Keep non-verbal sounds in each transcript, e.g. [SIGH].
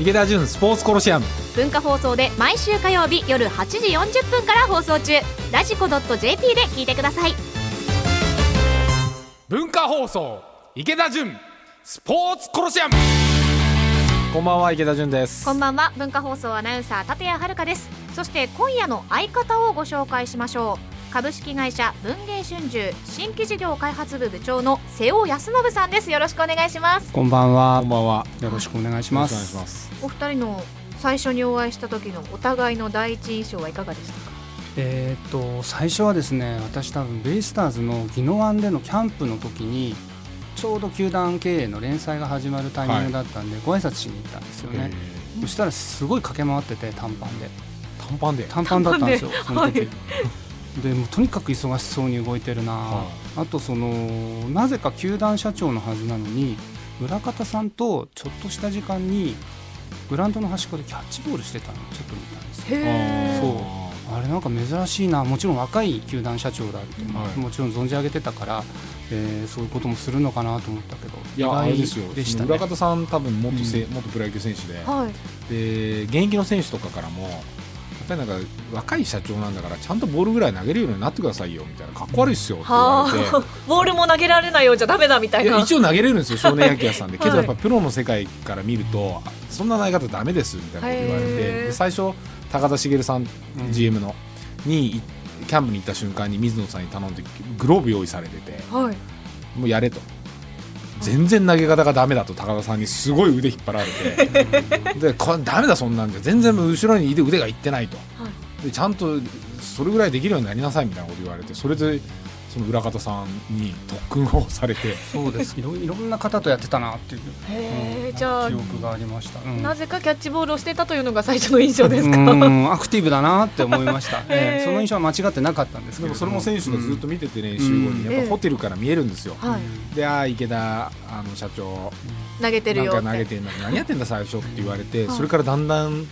池田純スポーツコロシアム。文化放送で毎週火曜日夜8時40分から放送中。ラジコ .jp で聞いてください。文化放送池田純スポーツコロシアム。こんばんは池田純です。こんばんは。文化放送アナウンサー立谷遥です。そして今夜の相方をご紹介しましょう株式会社文芸春秋新規事業開発部部長の瀬尾康信さんです。よろしくお願いします。こんばんは。こんばんは。よろしくお願いします。お二人の最初にお会いした時のお互いの第一印象はいかがでしたか？えーっと最初はですね私多分ベイスターズの宜野湾でのキャンプの時にちょうど球団経営の連載が始まるタイミングだったんで、ご挨拶しに行ったんですよね、そしたらすごい駆け回ってて短パンで。短パンで。短パンだったんですよその時、はいでもうとにかく忙しそうに動いてるな、はあとそのなぜか球団社長のはずなのに村方さんとちょっとした時間にグラウンドの端っこでキャッチボールしてたの。をちょっと見たんですよ。へそう。あれなんか珍しいな。もちろん若い球団社長だって、はい。もちろん存じ上げてたから、えーそういうこともするのかなと思ったけど。いやあれですよ。でしたね。浦方さん多分元せ、元プロ野球選手で、はい。で現役の選手とかからもぱりなんか若い社長なんだからちゃんとボールぐらい投げるようになってくださいよみたいな。かっこ悪いっすよって言われて。はあ。[LAUGHS] ボールも投げられないようじゃダメだみたいな。いや一応投げれるんですよ少年野球やってたんで。[LAUGHS] けどはいやっぱプロの世界から見るとそんな投げ方ダメですみたいなこと言われて。最初高田茂さん、うん。GM のにキャンプに行った瞬間に水野さんに頼んでグローブ用意されてて。はい。もうやれと全然投げ方がダメだと高田さんにすごい腕引っ張られて。[LAUGHS] でこれダメだそんなんじゃ。全然後ろに腕腕がいってないと。はい。でちゃんとそれぐらいできるようになりなさいみたいなこと言われてそれでその裏方さんに特訓をされて。そうです。いろいろんな方とやってたなっていう、うんへえじゃあ記憶がありました、うん。なぜかキャッチボールをしてたというのが最初の印象ですか？うんアクティブだなって思いました、ええその印象は間違ってなかったんですけれど。でもそれも選手がずっと見てて練習後にうんやっぱホテルから見えるんですよ、はい。でああ池田あの社長。投げてるよって。なんか投げてんだ何やってんだ最初って言われて、はい。それからだんだん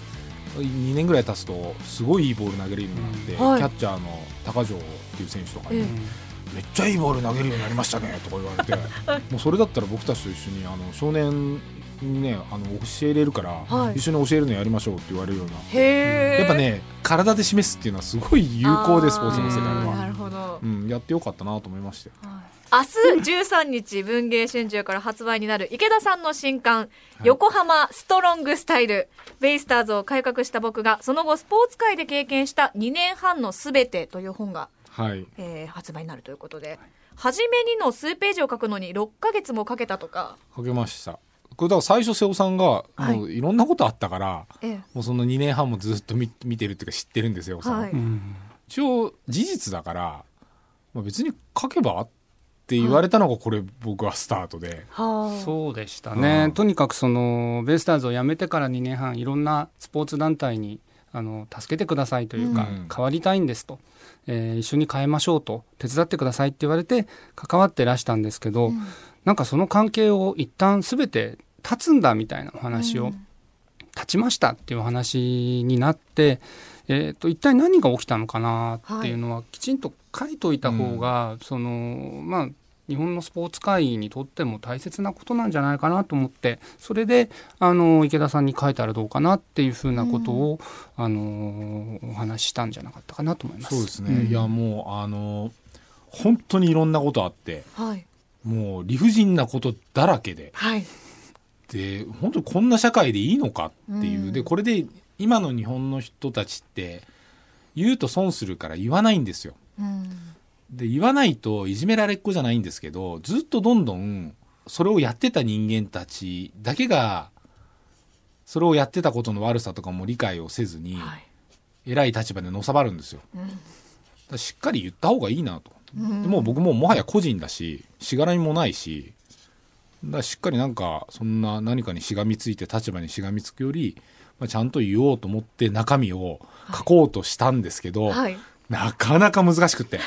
2年ぐらい経つとすごいいいボール投げるようになって、うんはい。キャッチャーの高城っていう選手とかに、ええめっちゃいいボール投げるようになりましたねとか言われて。[LAUGHS] もうそれだったら僕たちと一緒にあの少年にねあの教えれるから、はい。一緒に教えるのやりましょうって言われるようなやっぱね体で示すっていうのはすごい有効でスポーツの世界あーなは、るほど。うん、やってよかったなと思いましたよ。明日13日文芸春秋から発売になる池田さんの新刊、横浜ストロングスタイル。ベイスターズを改革した僕がその後スポーツ界で経験した2年半のすべてという本が、はい。えー発売になるということで。初めにの数ページを書くのに6ヶ月もかけたとか、かけました。これだから最初瀬尾さんがはい。もういろんなことあったから、ええ。もうその2年半もずっと見見てるっていうか知ってるんですよ、瀬尾さん。はい。うん。一応事実だから、まあ、別に書けばって言われたのがこれ僕はスタートで、はあ。そうでしたね、うん。とにかくそのベイスターズを辞めてから2年半いろんなスポーツ団体にあの助けてくださいというか、うん。変わりたいんですと、えー一緒に変えましょうと手伝ってくださいって言われて関わってらしたんですけど、うん。なんかその関係を一旦全て断つんだみたいなお話を、うん。断ちましたっていうお話になって、えー、と一体何が起きたのかなっていうのはきちんと書いといた方が、そのまあ日本のスポーツ界にとっても大切なことなんじゃないかなと思ってそれであの池田さんに書いたらどうかなっていうふうなことを、あのお話ししたんじゃなかったかなと思います。そうですね、ん。いやもうあの本当にいろんなことあってはい。もう理不尽なことだらけではい。で本当にこんな社会でいいのかっていう、うん。でこれで今の日本の人たちって言うと損するから言わないんですよ。うんで言わないといじめられっ子じゃないんですけどずっとどんどんそれをやってた人間たちだけがそれをやってたことの悪さとかも理解をせずにはい偉い立場でのさばるんですよ。だからしっかり言った方がいいなと。うんでもう僕ももはや個人だししがらみもないしだからしっかりなんかそんな何かにしがみついて立場にしがみつくより、まあ、ちゃんと言おうと思って中身を書こうとしたんですけど、はいなかなか難しくって。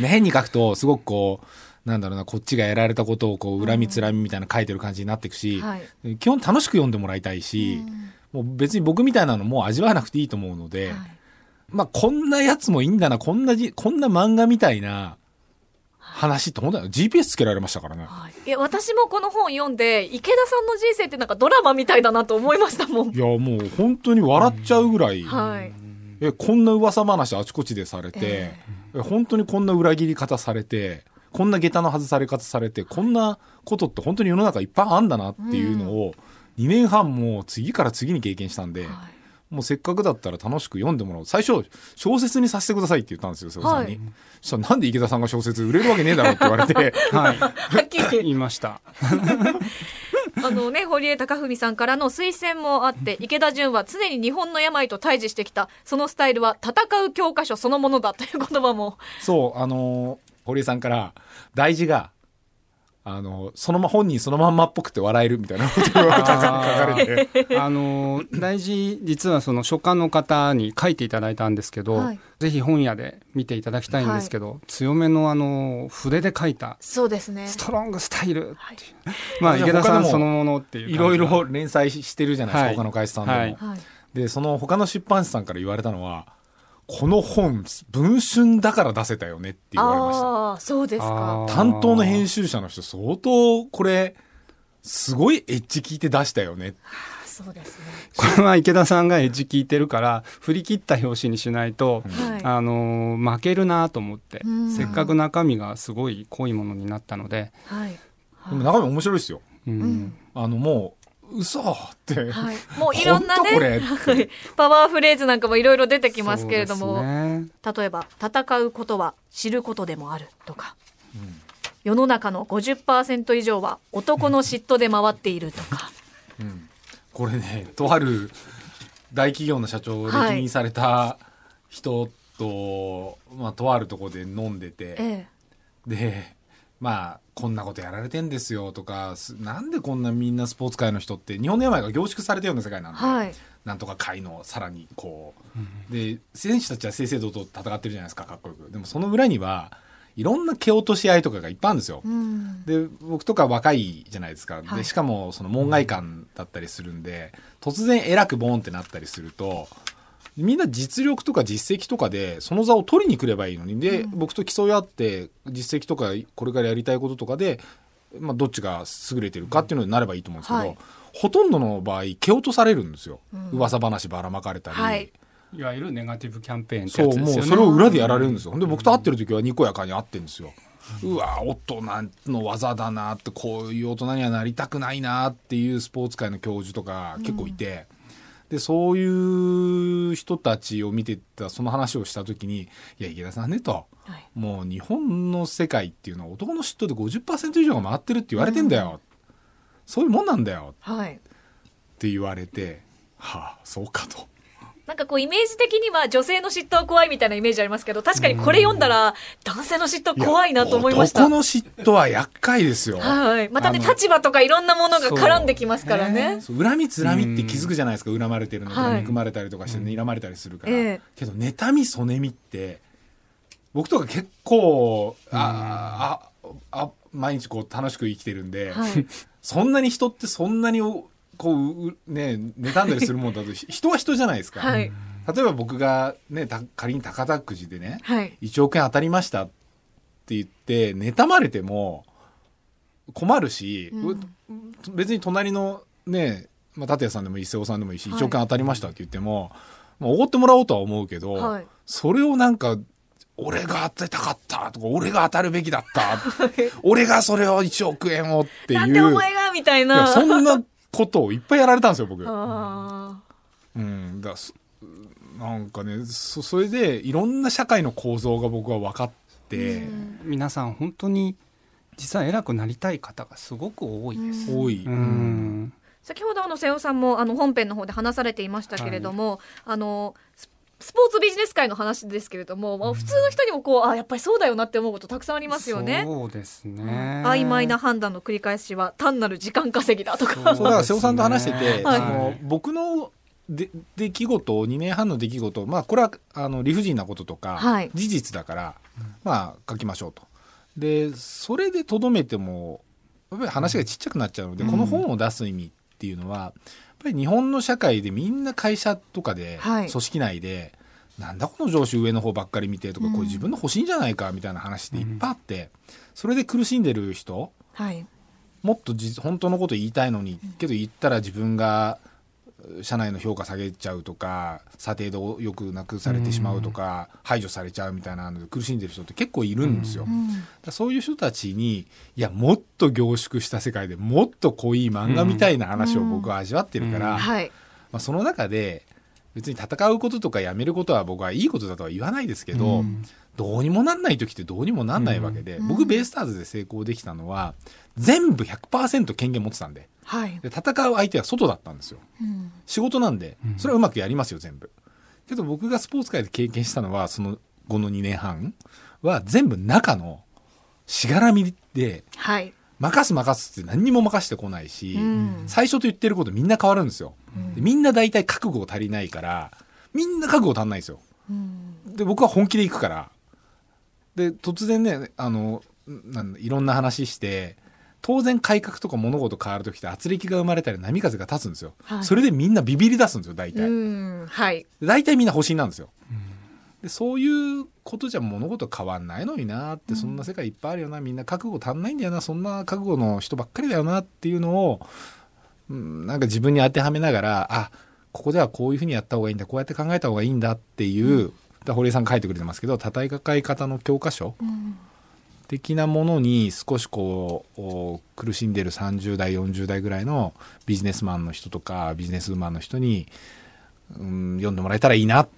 ね変に書くとすごくこうなんだろうなこっちがやられたことをこう恨みつらみみたいな書いてる感じになっていくし、はい。基本楽しく読んでもらいたいし、もう別に僕みたいなのもう味わわなくていいと思うので、はい。まあこんなやつもいいんだなこんなじこんな漫画みたいな話って本当だよ GPS つけられましたからね。はい、いや私もこの本読んで池田さんの人生ってなんかドラマみたいだなと思いましたもん。いやもう本当に笑っちゃうぐらい、はい、えこんな噂話あちこちでされて、ええ。本当にこんな裏切り方されてこんな下駄の外され方されてこんなことって本当に世の中いっぱいあんだなっていうのを2年半も次から次に経験したんで、はい。もうせっかくだったら楽しく読んでもらおう。最初小説にさせてくださいって言ったんですよ瀬尾さんに、はい。そしたらなんで池田さんが小説売れるわけねえだろって言われて。[LAUGHS] はい。はっきり言いました [LAUGHS] あのね、堀江貴文さんからの推薦もあって、池田純は常に日本の病と対峙してきた、そのスタイルは戦う教科書そのものだという言葉も。そうあのー堀江さんから大事があのそのま本人そのまんまっぽくて笑えるみたいな。ことが書かれてあの大事実はその書家の方に書いていただいたんですけど、はい。ぜひ本屋で見ていただきたいんですけど、強めのあの筆で書いたそうですね。ストロングスタイル、はい。まあいや池田さんそのものっていういろいろ連載してるじゃないですか、はい。他の会社さんでも、はい。はい。でその他の出版社さんから言われたのはこの本文春だから出せたよねって言われました。ああ、そうですか。担当の編集者の人相当これすごいエッジ聞いて出したよね。そうですね。これは池田さんがエッジ聞いてるから振り切った表紙にしないと、はい。あの負けるなと思って、うん。せっかく中身がすごい濃いものになったので、はい。でも中身面白いですよ。うんうん。あのもう嘘って、はい。もういろんなね、はい。パワーフレーズなんかもいろいろ出てきますけれども、ね。例えば、戦うことは知ることでもあるとか、世の中の50%以上は男の嫉妬で回っているとか、うん。これねとある大企業の社長を歴任された人と、まあ、とあるところで飲んでて、え。でまあこんなことやられてんですよとかすなんでこんなみんなスポーツ界の人って日本の病が凝縮されたような世界なんで、えはい。なんとか界のさらにこう。で選手たちは正々堂々と戦ってるじゃないですかかっこよく。でもその裏にはいろんな蹴落とし合いとかがいっぱいあるんですよ、うん。で僕とか若いじゃないですか、はい。でしかもその門外漢だったりするんで突然偉くボーンってなったりするとみんな実力とか実績とかでその座を取りに来ればいいのに。で、僕と競い合って実績とかこれからやりたいこととかで、まあ、どっちが優れてるかっていうのになればいいと思うんですけど、はい。ほとんどの場合蹴落とされるんですよ、噂話ばらまかれたり。はい。いわゆるネガティブキャンペーンってそう、やつですよね。もうそれを裏でやられるんですよ。で、僕と会ってる時はにこやかに会ってるんですよ。うわ、大人の技だなって、こういう大人にはなりたくないなっていうスポーツ界の教授とか結構いて、で、そういう人たちを見てた、その話をした時に、いや、池田さんねと、はいもう日本の世界っていうのは男の嫉妬で50%以上が回ってるって言われてんだよ。そういうもんなんだよはい。って言われて、はあ、そうかと。なんかこうイメージ的には女性の嫉妬は怖いみたいなイメージありますけど、確かにこれ読んだら男性の嫉妬怖いなと思いました。男の嫉妬は厄介ですよ。はい。またね、立場とかいろんなものが絡んできますからね。そう恨みつらみって気づくじゃないですか恨まれてるのとかはい憎まれたりとかして睨まれたりするから、ええけど妬みそねみって僕とか結構あ、ああ毎日こう楽しく生きてるんで、はい。[LAUGHS] そんなに人ってそんなにおこううね妬んだりするもんだとひ [LAUGHS] 人は人じゃないですか、はい。例えば僕がねた仮に高田くじでねはい。1億円当たりましたって言って妬まれても困るし、うん。別に隣のね、まあ、立谷さんでもいい瀬尾さんでもいいし、はい。1億円当たりましたって言っても、まあ、おごってもらおうとは思うけど、はい。それをなんか俺が当てたかったとか俺が当たるべきだった。[LAUGHS] 俺がそれを1億円をっていう。なんでお前がみたいな。そんなことをいっぱいやられたんですよ僕。あうん、だそなんかねそそれでいろんな社会の構造が僕は分かって、皆さん本当に実は偉くなりたい方がすごく多いです。多い、うん。先ほどあの瀬尾さんもあの本編の方で話されていましたけれども、あのススポーツビジネス界の話ですけれども、まあ、普通の人にもこうあやっぱりそうだよなって思うことたくさんありますよね。そうですね。曖昧な判断の繰り返しは単なる時間稼ぎだとか。そうだから瀬尾さんと話してて、はいその僕ので出来事2年半の出来事まあこれはあの理不尽なこととか、はい事実だから、まあ書きましょうと。でそれでとどめてもやっぱり話がちっちゃくなっちゃうので、この本を出す意味っていうのはぱり日本の社会でみんな会社とかで、はい。組織内でなんだこの上司上の方ばっかり見てとか、うん。これ自分の欲しいんじゃないかみたいな話っていっぱいあって、それで苦しんでる人はい。もっとじ本当のこと言いたいのにけど言ったら自分が社内の評価下げちゃうとか査定度をよくなくされてしまうとか、排除されちゃうみたいなので苦しんでる人って結構いるんですよ。うん。そういう人たちにいやもっと凝縮した世界でもっと濃い漫画みたいな話を僕は味わってるから、まあ、その中で別に戦うこととかやめることは僕はいいことだとは言わないですけど、うん。どうにもなんない時ってどうにもなんないわけで、うん。僕ベイスターズで成功できたのは全部100%権限持ってたんで。はい。で戦う相手は外だったんですよ。うん。仕事なんでうん。それはうまくやりますよ全部。けど僕がスポーツ界で経験したのはその後の2年半は全部中のしがらみではい任す任すって何にも任してこないし、うん。最初と言ってることみんな変わるんですよ、うん。でみんな大体覚悟足りないからみんな覚悟足んないんですよ。うん。で僕は本気で行くから。で突然ねあのなんだいろんな話して当然改革とか物事変わる時って圧力が生まれたり波風が立つんですよ、はい。それでみんなビビり出すんですよ大体、うん。はい。で大体みんな保身なんですよでそういうことじゃ物事変わんないのになって、そんな世界いっぱいあるよなみんな覚悟足んないんだよなそんな覚悟の人ばっかりだよなっていうのを、うん、なんか自分に当てはめながらあここではこういうふうにやった方がいいんだこうやって考えた方がいいんだっていう、だから堀江さん書いてくれてますけど戦い方の教科書うん。的なものに少しこうお苦しんでる30代40代ぐらいのビジネスマンの人とかビジネスウーマンの人に、うん、読んでもらえたらいいなっ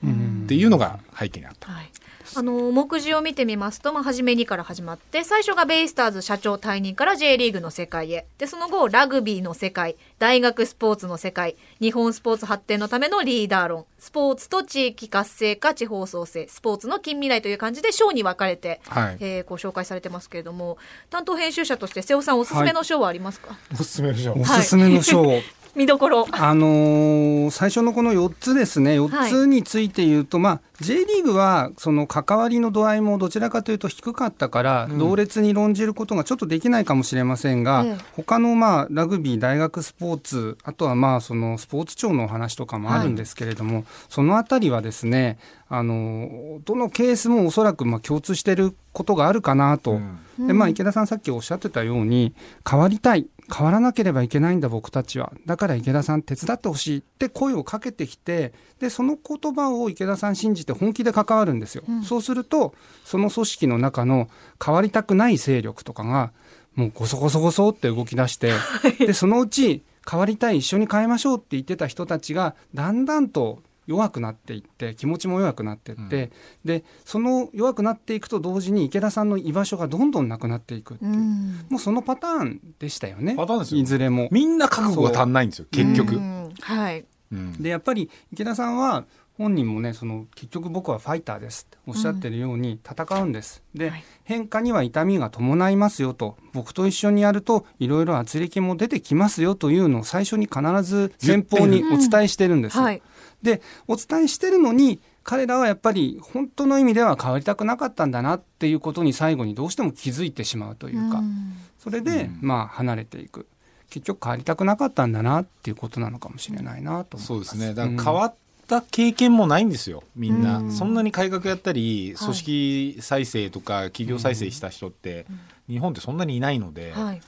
ていうのが背景にあった。はい、あの目次を見てみますと、まあ、初めにから始まって最初がベイスターズ社長退任から J リーグの世界へ。でその後ラグビーの世界大学スポーツの世界日本スポーツ発展のためのリーダー論スポーツと地域活性化地方創生スポーツの近未来という感じで章に分かれて、はい。えーご紹介されてますけれども担当編集者として瀬尾さんおすすめの章はありますか、おすすめでしょおすすめの賞、[LAUGHS] 見どころ。あのー最初のこの4つですね。4つについて言うと、まあ J リーグはその関わりの度合いもどちらかというと低かったから、うん。同列に論じることがちょっとできないかもしれませんが、ええ。他のまあラグビー大学スポーツあとはまあそのスポーツ庁のお話とかもあるんですけれども、そのあたりはですねあのどのケースもおそらくまあ共通していることがあるかなと。うん。でまあ、池田さんさっきおっしゃってたように変わりたい変わらなければいけないんだ僕たちは。だから池田さん手伝ってほしいって声をかけてきてでその言葉を池田さん信じて本気で関わるんですよ、うん。そうするとその組織の中の変わりたくない勢力とかがもうゴソゴソゴソって動き出してでそのうち変わりたい一緒に変えましょうって言ってた人たちがだんだんと弱くなっていって気持ちも弱くなっていって、でその弱くなっていくと同時に池田さんの居場所がどんどんなくなっていくっていう、うん。もうそのパターンでしたよね。パターンですよ。いずれも。みんな覚悟が足んないんですよ結局、うん。はい。うん。でやっぱり池田さんは本人もねその結局僕はファイターですっておっしゃってるように戦うんです、で、はい。変化には痛みが伴いますよと僕と一緒にやるといろいろ圧力も出てきますよというのを最初に必ず先方にお伝えしてるんです。よ、はい。でお伝えしてるのに彼らはやっぱり本当の意味では変わりたくなかったんだなっていうことに最後にどうしても気づいてしまうというか、ん。それで、うん。まあ離れていく。結局変わりたくなかったんだなっていうことなのかもしれないなと思います。そうですね。だから変わった経験もないんですよみんな、うん。そんなに改革やったりはい。組織再生とか企業再生した人って、日本ってそんなにいないので、はい。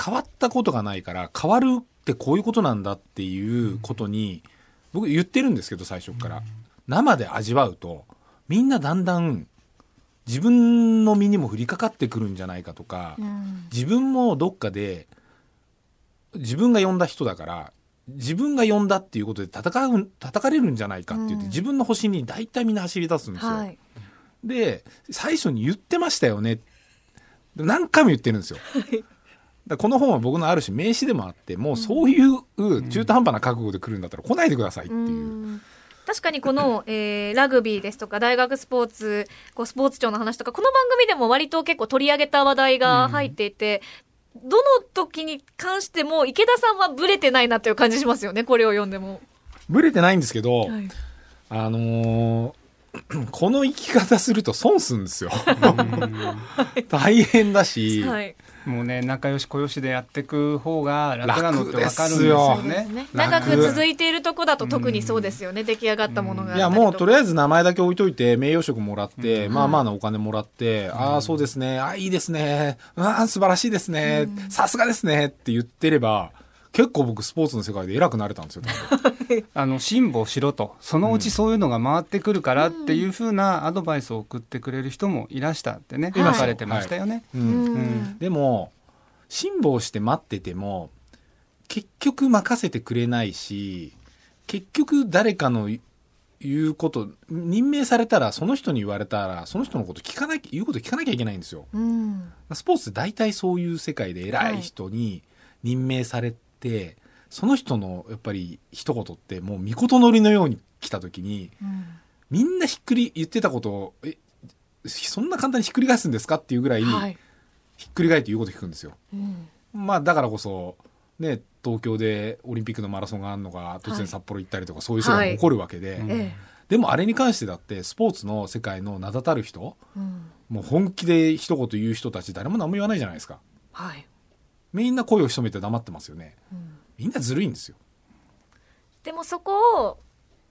変わったことがないから変わるってこういうことなんだっていうことに僕言ってるんですけど最初から、生で味わうとみんなだんだん自分の身にも降りかかってくるんじゃないかとか、うん。自分もどっかで自分が呼んだ人だから自分が呼んだっていうことで戦う叩かれるんじゃないかって言って、うん。自分の星に大体みんな走り出すんですよ。はい。で最初に言ってましたよね。で何回も言ってるんですよ。この本は僕のある種名詞でもあってもうそういう中途半端な覚悟で来るんだったら来ないでくださいっていう。うん。確かにこの、えーラグビーですとか大学スポーツこうスポーツ庁の話とかこの番組でも割と結構取り上げた話題が入っていて、どの時に関しても池田さんはブレてないなという感じしますよねこれを読んでも。ブレてないんですけど、はい。あのー [CLEARS THROAT] この生き方すると損すんですよ。[LAUGHS] 大変だし、はいもうね仲良し小良しでやっていく方が楽なのって分かるんですよ楽ね。ね長く続いているとこだと特にそうですよね、出来上がったものがいやもうとりあえず名前だけ置いといて名誉職もらって、うん。まあまあなお金もらって、ああそうですね。ああいいですね。ああ素晴らしいですね。さすがですね。って言ってれば結構僕スポーツの世界で偉くなれたんですよ。[LAUGHS] あの辛抱しろと。そのうちそういうのが回ってくるからっていうふうなアドバイスを送ってくれる人もいらしたってね、はい書かれてましたよね。ううん。んうん。でも辛抱して待ってても結局任せてくれないし結局誰かの言うこと任命されたらその人に言われたらその人のこと聞かなきゃ言うこと聞かなきゃいけないんですよ。うん。スポーツ大体そういう世界で偉い人に任命されて、その人のやっぱり一言ってもう見事乗りのように来た時にうん。みんなひっくり言ってたことをえそんな簡単にひっくり返すんですかっていうぐらい、はい。ひっくり返って言うこと聞くんですよ。うん。まあだからこそね東京でオリンピックのマラソンがあるのが突然札幌行ったりとか、そういう世界が起こるわけで、うん。えでもあれに関してだってスポーツの世界の名だたる人えうん。もう本気で一言言う人たち誰も何も言わないじゃないですか。はいみんな声を潜めて黙ってますよね。うん。みんなずるいんですよ。でもそこを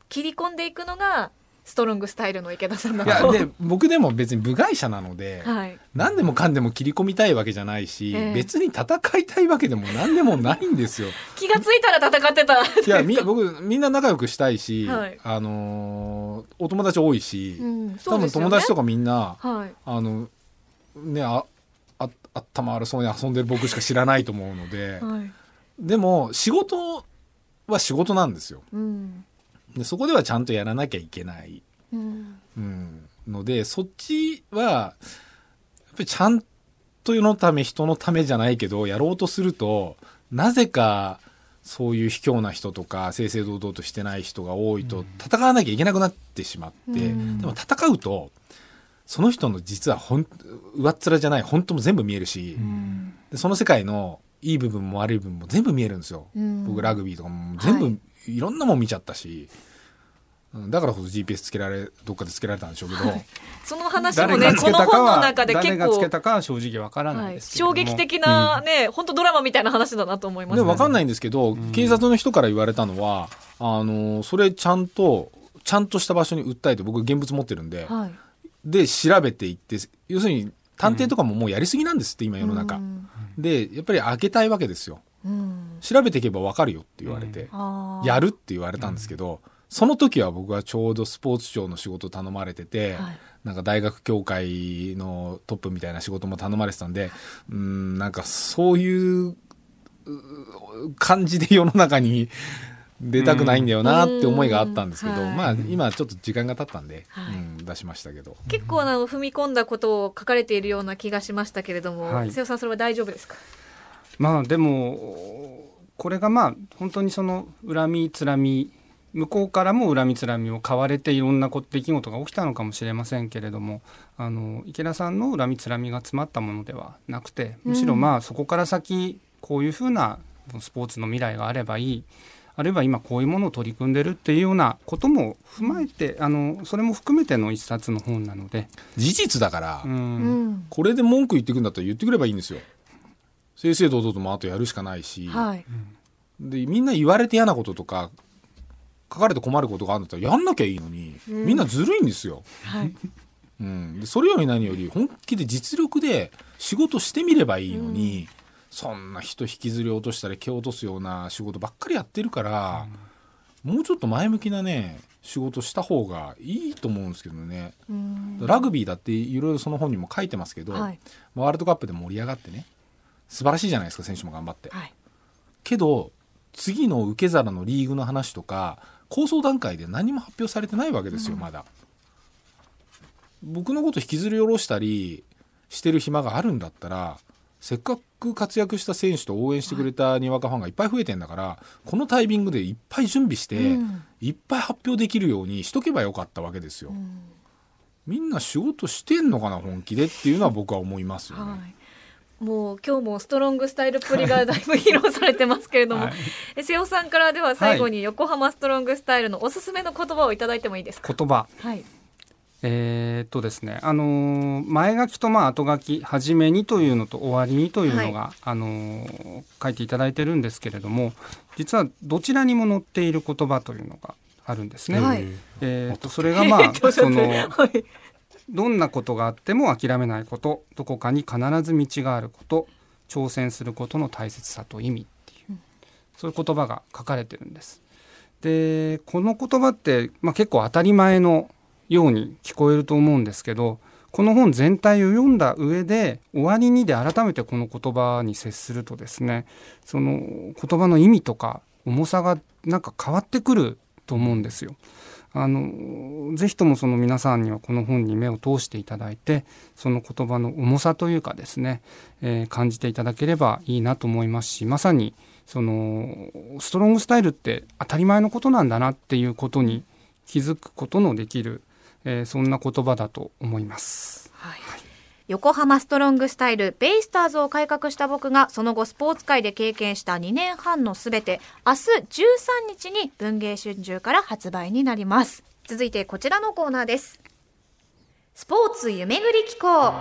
切り込んでいくのがストロングスタイルの池田さんだいやとで僕でも別に部外者なので、はい。何でもかんでも切り込みたいわけじゃないし、ええ。別に戦いたいわけでも [LAUGHS] 何でもないんですよ。気がついたら戦ってた。いやみ僕みんな仲良くしたいし、はい。あのーお友達多いし、うん多分友達とかかみんなはい。あのねああ頭悪そうに遊んでる僕しか知らないと思うのではい。でも仕事は仕事なんですよ。うん。でそこではちゃんとやらなきゃいけない、うん。うん、のでそっちはやっぱりちゃんと世のため人のためじゃないけどやろうとするとなぜかそういう卑怯な人とか正々堂々としてない人が多いと戦わなきゃいけなくなってしまって、うん。でも戦うとその人の実はほん上っ面じゃない本当も全部見えるし、その世界のいい部分も悪い部分も全部見えるんですよ。うん。僕ラグビーとかも全部、はい。い、ろんなもん見ちゃったし、うんだからこそ GPS つけられどっかでつけられたんでしょうけど、その話も誰ねこの本の中で誰結構がつけたかは正直わからないはいですけれども、衝撃的なね本当ドラマみたいな話だなと思いましたでも分かんないんですけど、警察の人から言われたのはあのそれちゃんとちゃんとした場所に訴えて僕現物持ってるんで、はいで調べていって要するに探偵とかももうやりすぎなんですって今世の中、うんでやっぱり開けたいわけですよ。うん。調べていけば分かるよって言われて、やるって言われたんですけど、その時は僕はちょうどスポーツ庁の仕事頼まれてて、はい。なんか大学協会のトップみたいな仕事も頼まれてたんで、うん、なんかそういうう感じで世の中に出たくないんだよなって思いがあったんですけど、うん。まあ今ちょっと時間が経ったんで、はい。うん、出しましたけど。結構あの踏み込んだことを書かれているような気がしましたけれども、はい。瀬尾さんそれは大丈夫ですか？まあでもこれがまあ本当にその恨みつらみ向こうからも恨みつらみを買われていろんなこ出来事が起きたのかもしれませんけれどもあの池田さんの恨みつらみが詰まったものではなくてむしろまあそこから先こういうふうなスポーツの未来があればいいあるいは今こういうものを取り組んでるっていうようなことも踏まえてあのそれも含めての一冊の本なので、事実だから、ううん。んこれで文句言ってくんだったら言ってくればいいんですよ。正々堂々ともあとやるしかないし、はい。でみんな言われて嫌なこととか書かれて困ることがあるんだったらやんなきゃいいのに、うん。みんなずるいんですよ。はい。うん、でそれより何より本気で実力で仕事してみればいいのに、そんな人引きずり落としたり蹴落とすような仕事ばっかりやってるから、もうちょっと前向きなね仕事した方がいいと思うんですけどね、うん。ラグビーだっていろいろその本にも書いてますけど、はい。まあワールドカップで盛り上がってね素晴らしいじゃないですか選手も頑張って。はい。けど次の受け皿のリーグの話とか構想段階で何も発表されてないわけですよ、まだ。僕のこと引きずり下ろしたりしてる暇があるんだったらせっかく活躍した選手と応援してくれたにわかファンがいっぱい増えてんだからこのタイミングでいっぱい準備して、うん。いっぱい発表できるようにしとけばよかったわけですよ、うん。みんな仕事してんのかな本気でっていうのは僕は思いますよね、はい、もう今日もストロングスタイルっぷりがだいぶ披露されてますけれども、はい。え瀬尾さんからでは最後に横浜ストロングスタイルのおすすめの言葉をいただいてもいいですか、言葉。はいえーっとですね、あのー前書きとまあ後書き初めにというのと終わりにというのが、あのー書いていただいてるんですけれども実はどちらにも載っている言葉というのがあるんですね。はい。えーっとそれがまあ [LAUGHS] そのはい。どんなことがあっても諦めないことどこかに必ず道があること挑戦することの大切さと意味っていう、そういう言葉が書かれてるんです。でこの言葉って、まあ、結構当たり前のように聞こえると思うんですけどこの本全体を読んだ上で終わりにで改めてこの言葉に接するとですねその言葉の意味とか重さがなんか変わってくると思うんですよ。あのぜひともその皆さんにはこの本に目を通していただいてその言葉の重さというかですね、えー感じていただければいいなと思いますしまさにそのストロングスタイルって当たり前のことなんだなっていうことに気づくことのできる、えーそんな言葉だと思います。はい。横浜ストロングスタイルベイスターズを改革した僕がその後スポーツ界で経験した2年半のすべて明日13日に文芸春秋から発売になります。続いてこちらのコーナーです。スポーツ夢ぐり機構。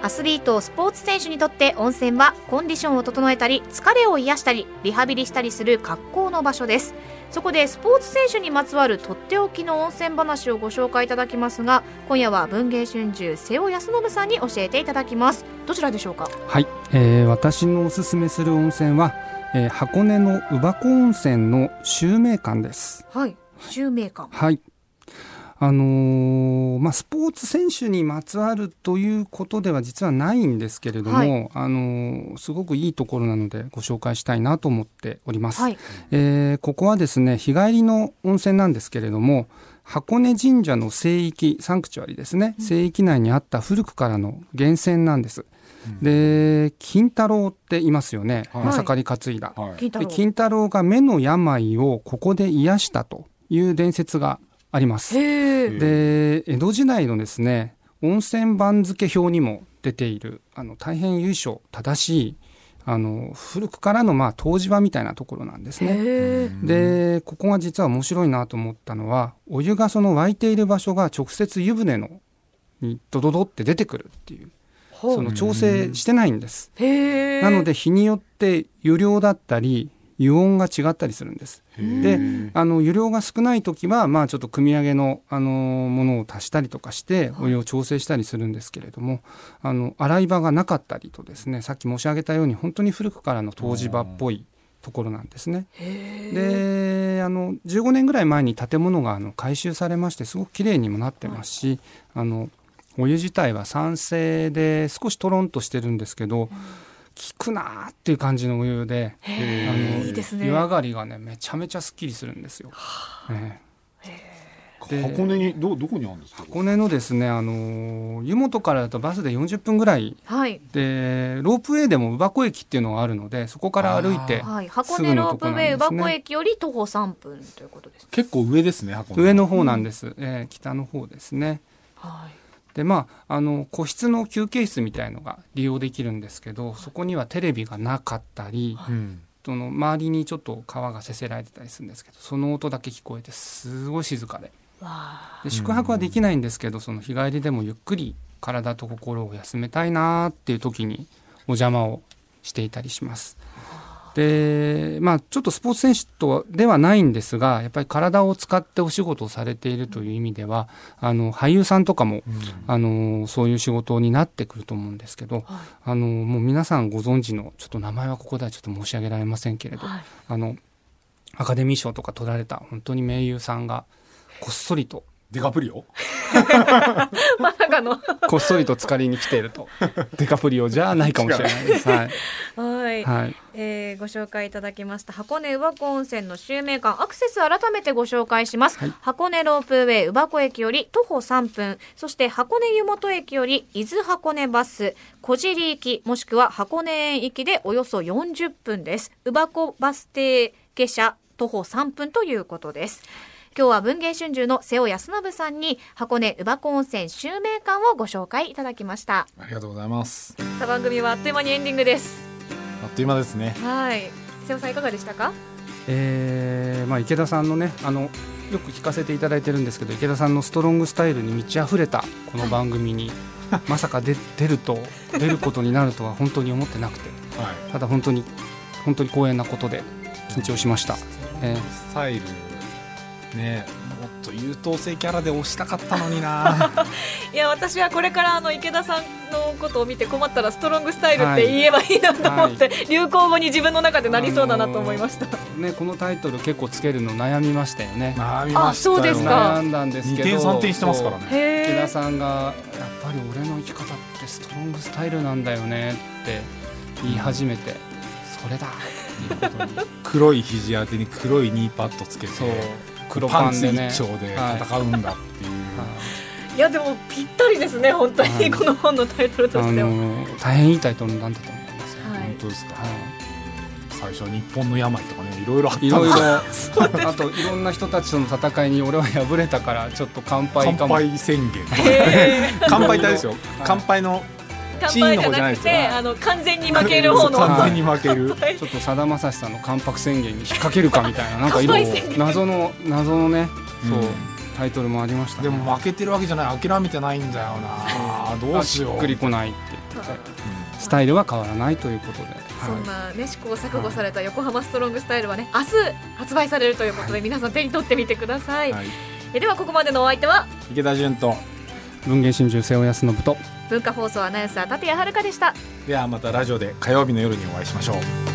アスリートスポーツ選手にとって温泉はコンディションを整えたり疲れを癒したりリハビリしたりする格好の場所です。そこでスポーツ選手にまつわるとっておきの温泉話をご紹介いただきますが今夜は文芸春秋瀬尾康信さんに教えていただきます。どちらでしょうか？はい、えー私のおすすめする温泉は、えー箱根の宇箱温泉の襲名館です。はい。襲名館。はい。あのーまあ、スポーツ選手にまつわるということでは実はないんですけれども、はい。あのーすごくいいところなのでご紹介したいなと思っております。はい。えーここはですね日帰りの温泉なんですけれども箱根神社の聖域サンクチュアリですね、聖域内にあった古くからの源泉なんです。で金太郎っていますよね、はい。まさかり担いだ。はい。で金太郎。金太郎が目の病をここで癒したという伝説があります。で江戸時代のですね温泉番付表にも出ているあの大変由緒正しいあの古くからのまあ湯治場みたいなところなんですね。でここが実は面白いなと思ったのはお湯がその沸いている場所が直接湯船のにドドドって出てくるっていうその調整してないんです。なので日によって湯量だったり油温が違ったりするんです。であの湯量が少ない時はまあちょっと組み上げのあのものを足したりとかしてお湯を調整したりするんですけれども、あの洗い場がなかったりとですねさっき申し上げたように本当に古くからの湯治場っぽいところなんですね。であの15年ぐらい前に建物があの改修されましてすごく綺麗にもなってますし、あのお湯自体は酸性で少しとろんとしてるんですけど、効くなーっていう感じのお湯で、へあのえいいですね。湯上がりがねめちゃめちゃすっきりするんですよ。え箱根にどどこにあるんですか？箱根のですねあの湯本からだとバスで40分ぐらい。はい。でロープウェイでも宇箱駅っていうのがあるのでそこから歩いてはい。箱す根ロープウェイ宇箱ですね。駅より徒歩3分ということです結構上ですね箱根。上の方なんです、ええ北の方ですね。はいでまああの個室の休憩室みたいのが利用できるんですけどそこにはテレビがなかったり、うんその周りにちょっと川がせせられてたりするんですけどその音だけ聞こえてすごい静かで。わで宿泊はできないんですけどその日帰りでもゆっくり体と心を休めたいなーっていう時にお邪魔をしていたりします。でまあちょっとスポーツ選手とではないんですがやっぱり体を使ってお仕事をされているという意味ではあの俳優さんとかもあのそういう仕事になってくると思うんですけど、はい。あのもう皆さんご存知のちょっと名前はここではちょっと申し上げられませんけれど、はい。あのアカデミー賞とか取られた本当に名優さんがこっそりとデカプリオ？[LAUGHS] まさかの。こっそりと浸かりに来ていると。[LAUGHS] デカプリオじゃないかもしれないです。はい、はい、はい。えーご紹介いただきました箱根宇箱温泉の襲名館アクセス改めてご紹介します、はい。箱根ロープウェイ宇箱駅より徒歩3分。そして箱根湯本駅より伊豆箱根バス小尻行きもしくは箱根園行きでおよそ40分です。宇箱バス停下車徒歩3分ということです今日は文芸春秋の瀬尾康信さんに箱根宇箱温泉襲名館をご紹介いただきました。ありがとうございます。さあ番組はあっという間にエンディングです。あっという間ですね。はい。瀬尾さんいかがでしたか？えーまあ、池田さんのねあのよく聞かせていただいてるんですけど池田さんのストロングスタイルに満ち溢れたこの番組に、[LAUGHS] まさか出出ると出ることになるとは本当に思ってなくて。はい。ただ本当に本当に光栄なことで緊張しました。えスタイルねもっと優等生キャラで押したかったのにな。[LAUGHS] いや私はこれからあの池田さんのことを見て困ったらストロングスタイルって言えばいいなと思って、流行語に自分の中でなりそうだなと思いました、ね、このタイトル結構つけるの悩みましたよね。悩みましたよあそうですか悩んだんです2けど。点3点してますからね。へ池田えさんがやっぱり俺の生き方ってストロングスタイルなんだよねって言い始めて、それだ。黒い肘当てに黒いニーパッドつけて。そう黒パンでね。丁で戦うんだっていう、いやでもぴったりですね本当はい。にこの本のタイトルとあしても、の大変いいタイトルなんだと思いますよ、はい。本当ですか、は最初日本の病とかねいろいろあったい、いろいろ。ろ [LAUGHS] あといろんな人たちとの戦いに俺は敗れたからちょっと乾杯乾かも。杯宣言。[LAUGHS] 乾杯。ってあれですよ乾杯の乾チーン杯じゃなくてあの完全に負ける方の。完全に負ける。はいちょっとさだまさしさんの関白宣言に引っ掛けるかみたいななんかいろいろ。乾杯宣言。謎の謎のねそう、うんタイトルもありましたね。でも負けてるわけじゃない諦めてないんだよな。どうしよう。しっくりこないって言って。てスタイルは変わらないということで、そんなね試行錯誤された横浜ストロングスタイルはね明日発売されるということで皆さん手に取ってみてください、はい。えではここまでのお相手は？池田純と。文藝春秋瀬尾康信と文化放送アナウンサー立谷遥でした。ではまたラジオで火曜日の夜にお会いしましょう。